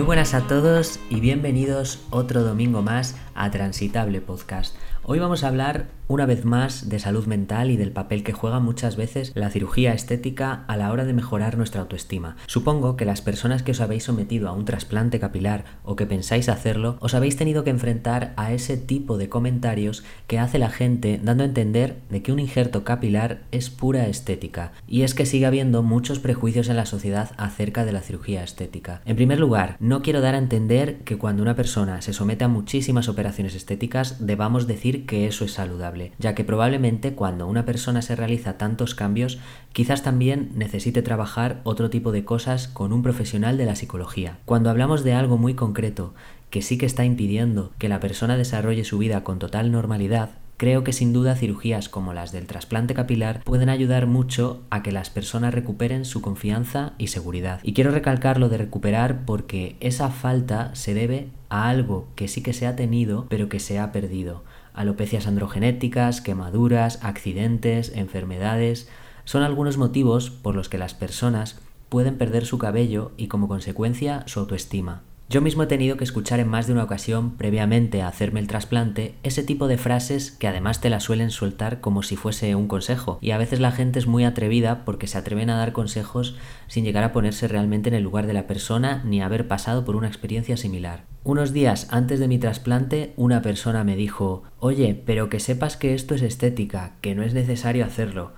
buenas a todos y bienvenidos otro domingo más a Transitable Podcast. Hoy vamos a hablar una vez más de salud mental y del papel que juega muchas veces la cirugía estética a la hora de mejorar nuestra autoestima. Supongo que las personas que os habéis sometido a un trasplante capilar o que pensáis hacerlo, os habéis tenido que enfrentar a ese tipo de comentarios que hace la gente dando a entender de que un injerto capilar es pura estética. Y es que sigue habiendo muchos prejuicios en la sociedad acerca de la cirugía estética. En primer lugar, no quiero dar a entender que cuando una persona se somete a muchísimas operaciones estéticas debamos decir que eso es saludable, ya que probablemente cuando una persona se realiza tantos cambios, quizás también necesite trabajar otro tipo de cosas con un profesional de la psicología. Cuando hablamos de algo muy concreto, que sí que está impidiendo que la persona desarrolle su vida con total normalidad, Creo que sin duda cirugías como las del trasplante capilar pueden ayudar mucho a que las personas recuperen su confianza y seguridad. Y quiero recalcar lo de recuperar porque esa falta se debe a algo que sí que se ha tenido pero que se ha perdido alopecias androgenéticas, quemaduras, accidentes, enfermedades, son algunos motivos por los que las personas pueden perder su cabello y como consecuencia su autoestima. Yo mismo he tenido que escuchar en más de una ocasión, previamente a hacerme el trasplante, ese tipo de frases que además te las suelen soltar como si fuese un consejo. Y a veces la gente es muy atrevida porque se atreven a dar consejos sin llegar a ponerse realmente en el lugar de la persona ni haber pasado por una experiencia similar. Unos días antes de mi trasplante, una persona me dijo, oye, pero que sepas que esto es estética, que no es necesario hacerlo.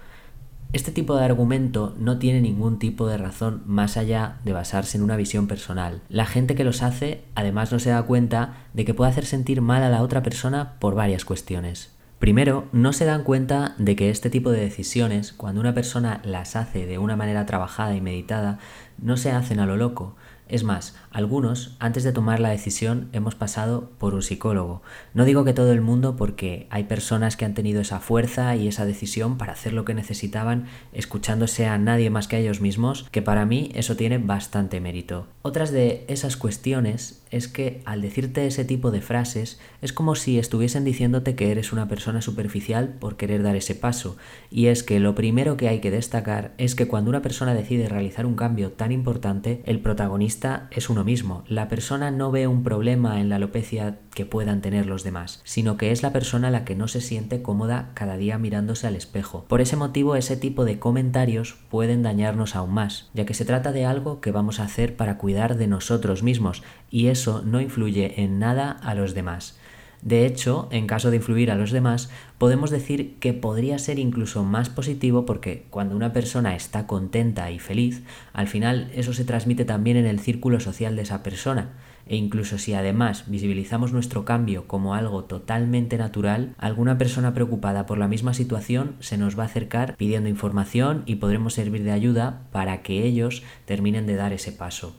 Este tipo de argumento no tiene ningún tipo de razón más allá de basarse en una visión personal. La gente que los hace además no se da cuenta de que puede hacer sentir mal a la otra persona por varias cuestiones. Primero, no se dan cuenta de que este tipo de decisiones, cuando una persona las hace de una manera trabajada y meditada, no se hacen a lo loco, es más, algunos, antes de tomar la decisión, hemos pasado por un psicólogo. No digo que todo el mundo porque hay personas que han tenido esa fuerza y esa decisión para hacer lo que necesitaban escuchándose a nadie más que a ellos mismos, que para mí eso tiene bastante mérito. Otras de esas cuestiones es que al decirte ese tipo de frases es como si estuviesen diciéndote que eres una persona superficial por querer dar ese paso. Y es que lo primero que hay que destacar es que cuando una persona decide realizar un cambio tan importante, el protagonista es uno mismo. La persona no ve un problema en la alopecia que puedan tener los demás, sino que es la persona la que no se siente cómoda cada día mirándose al espejo. Por ese motivo ese tipo de comentarios pueden dañarnos aún más, ya que se trata de algo que vamos a hacer para cuidar de nosotros mismos y eso no influye en nada a los demás. De hecho, en caso de influir a los demás, podemos decir que podría ser incluso más positivo porque cuando una persona está contenta y feliz, al final eso se transmite también en el círculo social de esa persona. E incluso si además visibilizamos nuestro cambio como algo totalmente natural, alguna persona preocupada por la misma situación se nos va a acercar pidiendo información y podremos servir de ayuda para que ellos terminen de dar ese paso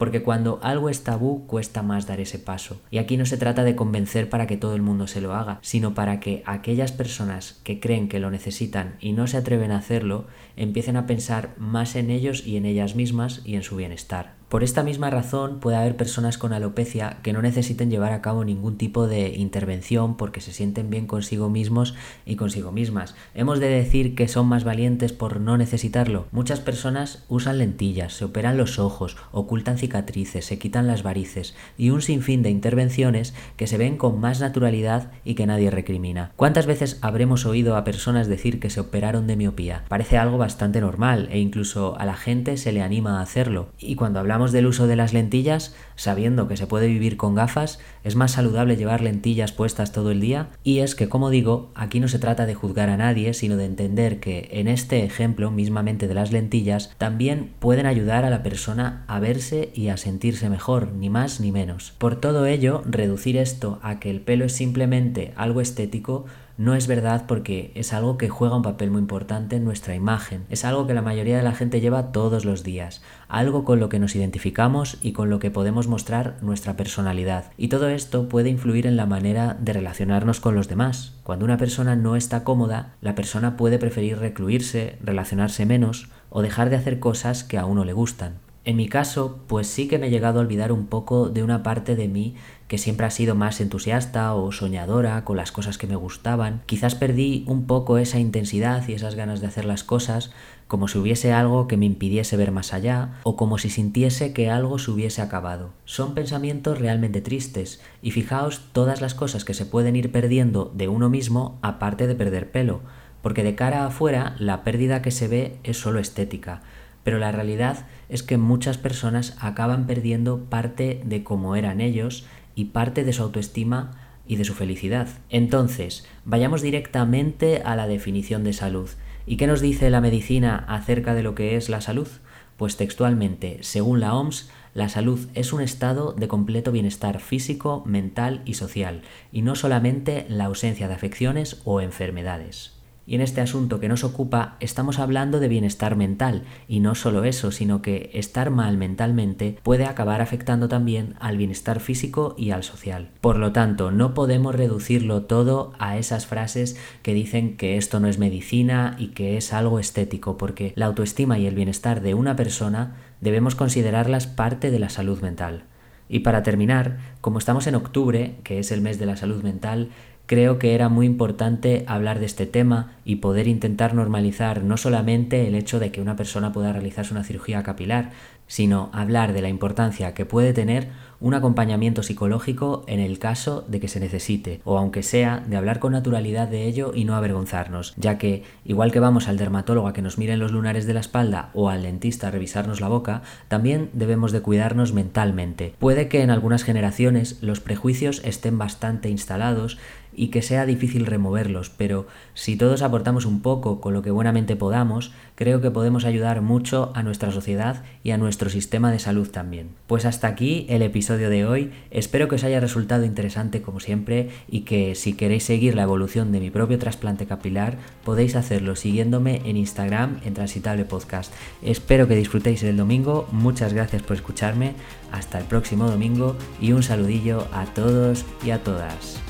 porque cuando algo es tabú cuesta más dar ese paso. Y aquí no se trata de convencer para que todo el mundo se lo haga, sino para que aquellas personas que creen que lo necesitan y no se atreven a hacerlo, empiecen a pensar más en ellos y en ellas mismas y en su bienestar. Por esta misma razón puede haber personas con alopecia que no necesiten llevar a cabo ningún tipo de intervención porque se sienten bien consigo mismos y consigo mismas. Hemos de decir que son más valientes por no necesitarlo. Muchas personas usan lentillas, se operan los ojos, ocultan cicatrices, se quitan las varices y un sinfín de intervenciones que se ven con más naturalidad y que nadie recrimina. ¿Cuántas veces habremos oído a personas decir que se operaron de miopía? Parece algo bastante normal e incluso a la gente se le anima a hacerlo. Y cuando hablamos del uso de las lentillas, sabiendo que se puede vivir con gafas, es más saludable llevar lentillas puestas todo el día. Y es que, como digo, aquí no se trata de juzgar a nadie, sino de entender que en este ejemplo mismamente de las lentillas, también pueden ayudar a la persona a verse y a sentirse mejor, ni más ni menos. Por todo ello, reducir esto a que el pelo es simplemente algo estético no es verdad porque es algo que juega un papel muy importante en nuestra imagen. Es algo que la mayoría de la gente lleva todos los días, algo con lo que nos identificamos y con lo que podemos mostrar nuestra personalidad. Y todo esto puede influir en la manera de relacionarnos con los demás. Cuando una persona no está cómoda, la persona puede preferir recluirse, relacionarse menos o dejar de hacer cosas que a uno le gustan. En mi caso, pues sí que me he llegado a olvidar un poco de una parte de mí que siempre ha sido más entusiasta o soñadora con las cosas que me gustaban. Quizás perdí un poco esa intensidad y esas ganas de hacer las cosas como si hubiese algo que me impidiese ver más allá o como si sintiese que algo se hubiese acabado. Son pensamientos realmente tristes y fijaos todas las cosas que se pueden ir perdiendo de uno mismo aparte de perder pelo, porque de cara afuera la pérdida que se ve es solo estética pero la realidad es que muchas personas acaban perdiendo parte de cómo eran ellos y parte de su autoestima y de su felicidad. Entonces, vayamos directamente a la definición de salud. ¿Y qué nos dice la medicina acerca de lo que es la salud? Pues textualmente, según la OMS, la salud es un estado de completo bienestar físico, mental y social, y no solamente la ausencia de afecciones o enfermedades. Y en este asunto que nos ocupa estamos hablando de bienestar mental, y no solo eso, sino que estar mal mentalmente puede acabar afectando también al bienestar físico y al social. Por lo tanto, no podemos reducirlo todo a esas frases que dicen que esto no es medicina y que es algo estético, porque la autoestima y el bienestar de una persona debemos considerarlas parte de la salud mental. Y para terminar, como estamos en octubre, que es el mes de la salud mental, creo que era muy importante hablar de este tema y poder intentar normalizar no solamente el hecho de que una persona pueda realizarse una cirugía capilar, sino hablar de la importancia que puede tener un acompañamiento psicológico en el caso de que se necesite, o aunque sea de hablar con naturalidad de ello y no avergonzarnos, ya que igual que vamos al dermatólogo a que nos miren los lunares de la espalda o al dentista a revisarnos la boca, también debemos de cuidarnos mentalmente. Puede que en algunas generaciones los prejuicios estén bastante instalados y que sea difícil removerlos, pero si todos aportamos un poco con lo que buenamente podamos, creo que podemos ayudar mucho a nuestra sociedad y a nuestro sistema de salud también. Pues hasta aquí el episodio de hoy, espero que os haya resultado interesante como siempre y que si queréis seguir la evolución de mi propio trasplante capilar podéis hacerlo siguiéndome en Instagram en Transitable Podcast. Espero que disfrutéis el domingo, muchas gracias por escucharme, hasta el próximo domingo y un saludillo a todos y a todas.